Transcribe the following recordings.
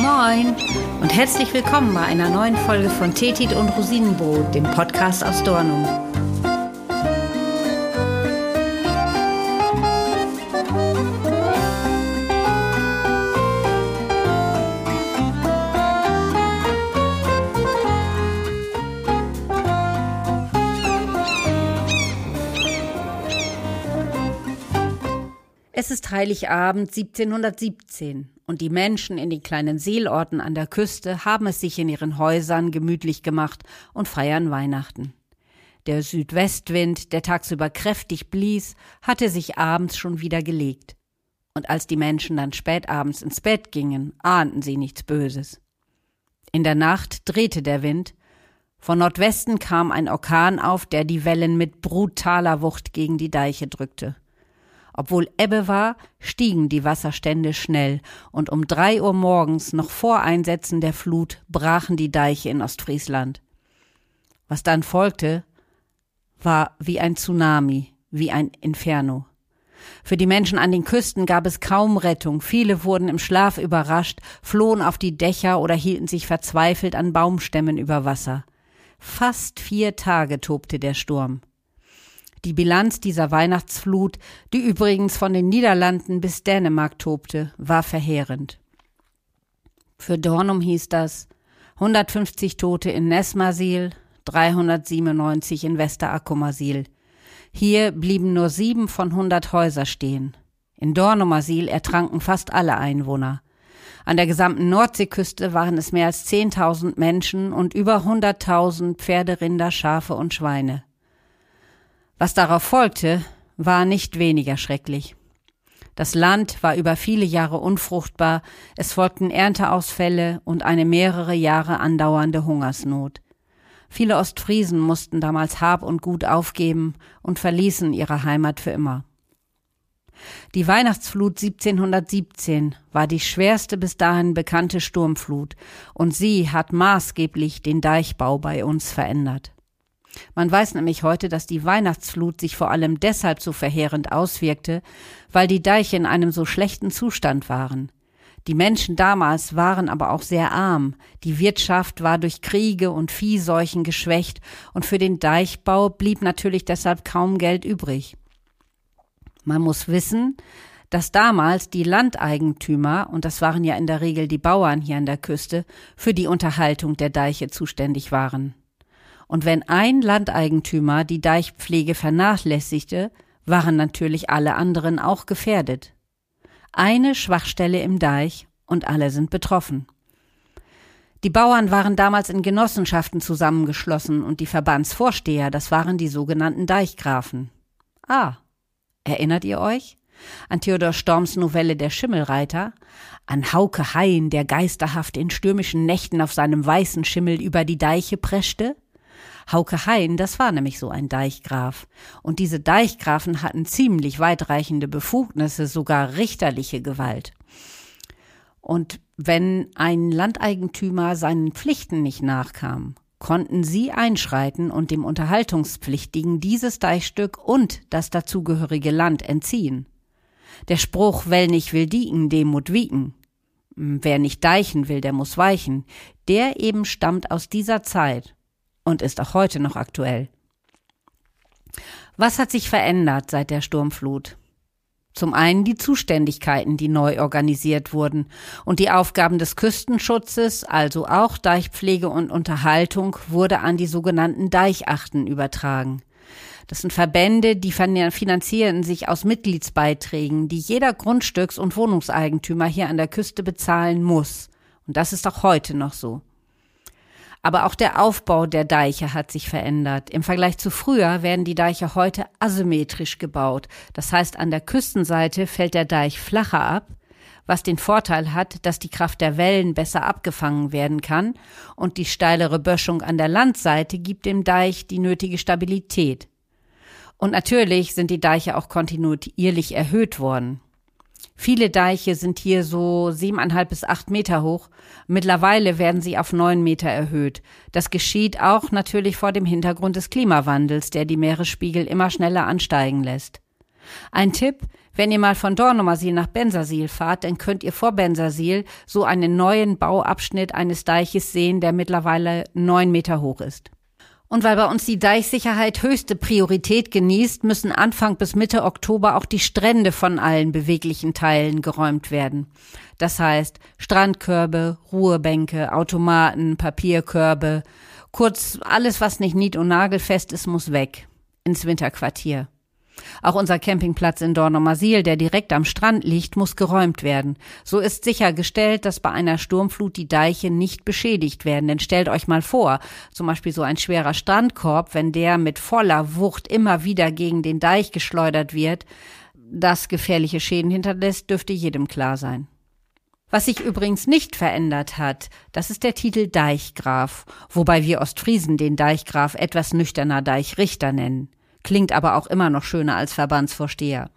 Moin und herzlich willkommen bei einer neuen Folge von Tetit und Rosinenbrot, dem Podcast aus Dornum. Es ist Heiligabend 1717 und die Menschen in den kleinen Seelorten an der Küste haben es sich in ihren Häusern gemütlich gemacht und feiern Weihnachten. Der Südwestwind, der tagsüber kräftig blies, hatte sich abends schon wieder gelegt. Und als die Menschen dann spätabends ins Bett gingen, ahnten sie nichts Böses. In der Nacht drehte der Wind, von Nordwesten kam ein Orkan auf, der die Wellen mit brutaler Wucht gegen die Deiche drückte. Obwohl Ebbe war, stiegen die Wasserstände schnell, und um drei Uhr morgens, noch vor Einsetzen der Flut, brachen die Deiche in Ostfriesland. Was dann folgte, war wie ein Tsunami, wie ein Inferno. Für die Menschen an den Küsten gab es kaum Rettung, viele wurden im Schlaf überrascht, flohen auf die Dächer oder hielten sich verzweifelt an Baumstämmen über Wasser. Fast vier Tage tobte der Sturm. Die Bilanz dieser Weihnachtsflut, die übrigens von den Niederlanden bis Dänemark tobte, war verheerend. Für Dornum hieß das 150 Tote in Nesmasil, 397 in Westerackumasil. Hier blieben nur sieben von hundert Häuser stehen. In Dornumasil ertranken fast alle Einwohner. An der gesamten Nordseeküste waren es mehr als 10.000 Menschen und über 100.000 Pferde, Rinder, Schafe und Schweine. Was darauf folgte, war nicht weniger schrecklich. Das Land war über viele Jahre unfruchtbar, es folgten Ernteausfälle und eine mehrere Jahre andauernde Hungersnot. Viele Ostfriesen mussten damals Hab und Gut aufgeben und verließen ihre Heimat für immer. Die Weihnachtsflut 1717 war die schwerste bis dahin bekannte Sturmflut, und sie hat maßgeblich den Deichbau bei uns verändert. Man weiß nämlich heute, dass die Weihnachtsflut sich vor allem deshalb so verheerend auswirkte, weil die Deiche in einem so schlechten Zustand waren. Die Menschen damals waren aber auch sehr arm, die Wirtschaft war durch Kriege und Viehseuchen geschwächt, und für den Deichbau blieb natürlich deshalb kaum Geld übrig. Man muss wissen, dass damals die Landeigentümer, und das waren ja in der Regel die Bauern hier an der Küste, für die Unterhaltung der Deiche zuständig waren. Und wenn ein Landeigentümer die Deichpflege vernachlässigte, waren natürlich alle anderen auch gefährdet. Eine Schwachstelle im Deich und alle sind betroffen. Die Bauern waren damals in Genossenschaften zusammengeschlossen und die Verbandsvorsteher, das waren die sogenannten Deichgrafen. Ah, erinnert ihr euch? An Theodor Storms Novelle Der Schimmelreiter? An Hauke Hain, der geisterhaft in stürmischen Nächten auf seinem weißen Schimmel über die Deiche preschte? Hauke Hein, das war nämlich so ein Deichgraf. Und diese Deichgrafen hatten ziemlich weitreichende Befugnisse, sogar richterliche Gewalt. Und wenn ein Landeigentümer seinen Pflichten nicht nachkam, konnten sie einschreiten und dem Unterhaltungspflichtigen dieses Deichstück und das dazugehörige Land entziehen. Der Spruch, wer nicht will dieken, dem mut wieken. Wer nicht deichen will, der muss weichen. Der eben stammt aus dieser Zeit und ist auch heute noch aktuell. Was hat sich verändert seit der Sturmflut? Zum einen die Zuständigkeiten, die neu organisiert wurden, und die Aufgaben des Küstenschutzes, also auch Deichpflege und Unterhaltung, wurde an die sogenannten Deichachten übertragen. Das sind Verbände, die finanzieren sich aus Mitgliedsbeiträgen, die jeder Grundstücks- und Wohnungseigentümer hier an der Küste bezahlen muss. Und das ist auch heute noch so. Aber auch der Aufbau der Deiche hat sich verändert. Im Vergleich zu früher werden die Deiche heute asymmetrisch gebaut. Das heißt, an der Küstenseite fällt der Deich flacher ab, was den Vorteil hat, dass die Kraft der Wellen besser abgefangen werden kann und die steilere Böschung an der Landseite gibt dem Deich die nötige Stabilität. Und natürlich sind die Deiche auch kontinuierlich erhöht worden. Viele Deiche sind hier so siebeneinhalb bis acht Meter hoch. Mittlerweile werden sie auf neun Meter erhöht. Das geschieht auch natürlich vor dem Hintergrund des Klimawandels, der die Meeresspiegel immer schneller ansteigen lässt. Ein Tipp, wenn ihr mal von Dornumersiel nach Bensersiel fahrt, dann könnt ihr vor Bensersiel so einen neuen Bauabschnitt eines Deiches sehen, der mittlerweile neun Meter hoch ist. Und weil bei uns die Deichsicherheit höchste Priorität genießt, müssen Anfang bis Mitte Oktober auch die Strände von allen beweglichen Teilen geräumt werden. Das heißt Strandkörbe, Ruhebänke, Automaten, Papierkörbe, kurz alles, was nicht nied- und nagelfest ist, muss weg ins Winterquartier. Auch unser Campingplatz in Dornumersiel, der direkt am Strand liegt, muss geräumt werden. So ist sichergestellt, dass bei einer Sturmflut die Deiche nicht beschädigt werden. Denn stellt euch mal vor, zum Beispiel so ein schwerer Strandkorb, wenn der mit voller Wucht immer wieder gegen den Deich geschleudert wird, das gefährliche Schäden hinterlässt, dürfte jedem klar sein. Was sich übrigens nicht verändert hat, das ist der Titel Deichgraf, wobei wir Ostfriesen den Deichgraf etwas nüchterner Deichrichter nennen klingt aber auch immer noch schöner als Verbandsvorsteher.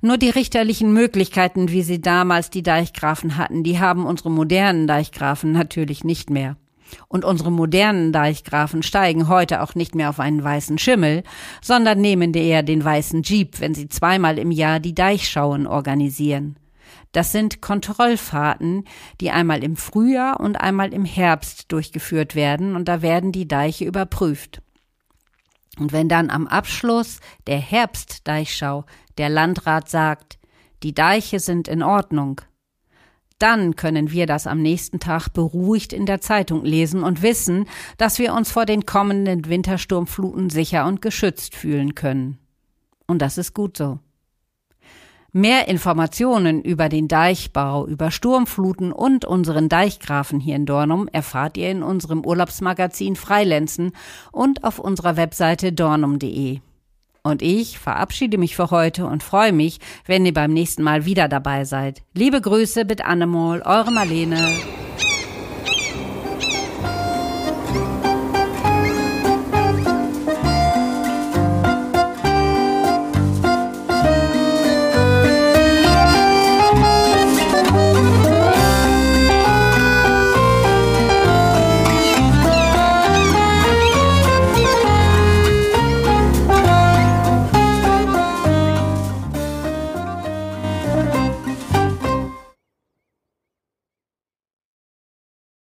Nur die richterlichen Möglichkeiten, wie sie damals die Deichgrafen hatten, die haben unsere modernen Deichgrafen natürlich nicht mehr. Und unsere modernen Deichgrafen steigen heute auch nicht mehr auf einen weißen Schimmel, sondern nehmen eher den weißen Jeep, wenn sie zweimal im Jahr die Deichschauen organisieren. Das sind Kontrollfahrten, die einmal im Frühjahr und einmal im Herbst durchgeführt werden, und da werden die Deiche überprüft. Und wenn dann am Abschluss der Herbstdeichschau der Landrat sagt, die Deiche sind in Ordnung, dann können wir das am nächsten Tag beruhigt in der Zeitung lesen und wissen, dass wir uns vor den kommenden Wintersturmfluten sicher und geschützt fühlen können. Und das ist gut so. Mehr Informationen über den Deichbau, über Sturmfluten und unseren Deichgrafen hier in Dornum erfahrt ihr in unserem Urlaubsmagazin Freilenzen und auf unserer Webseite dornum.de. Und ich verabschiede mich für heute und freue mich, wenn ihr beim nächsten Mal wieder dabei seid. Liebe Grüße mit Annemol, eure Marlene.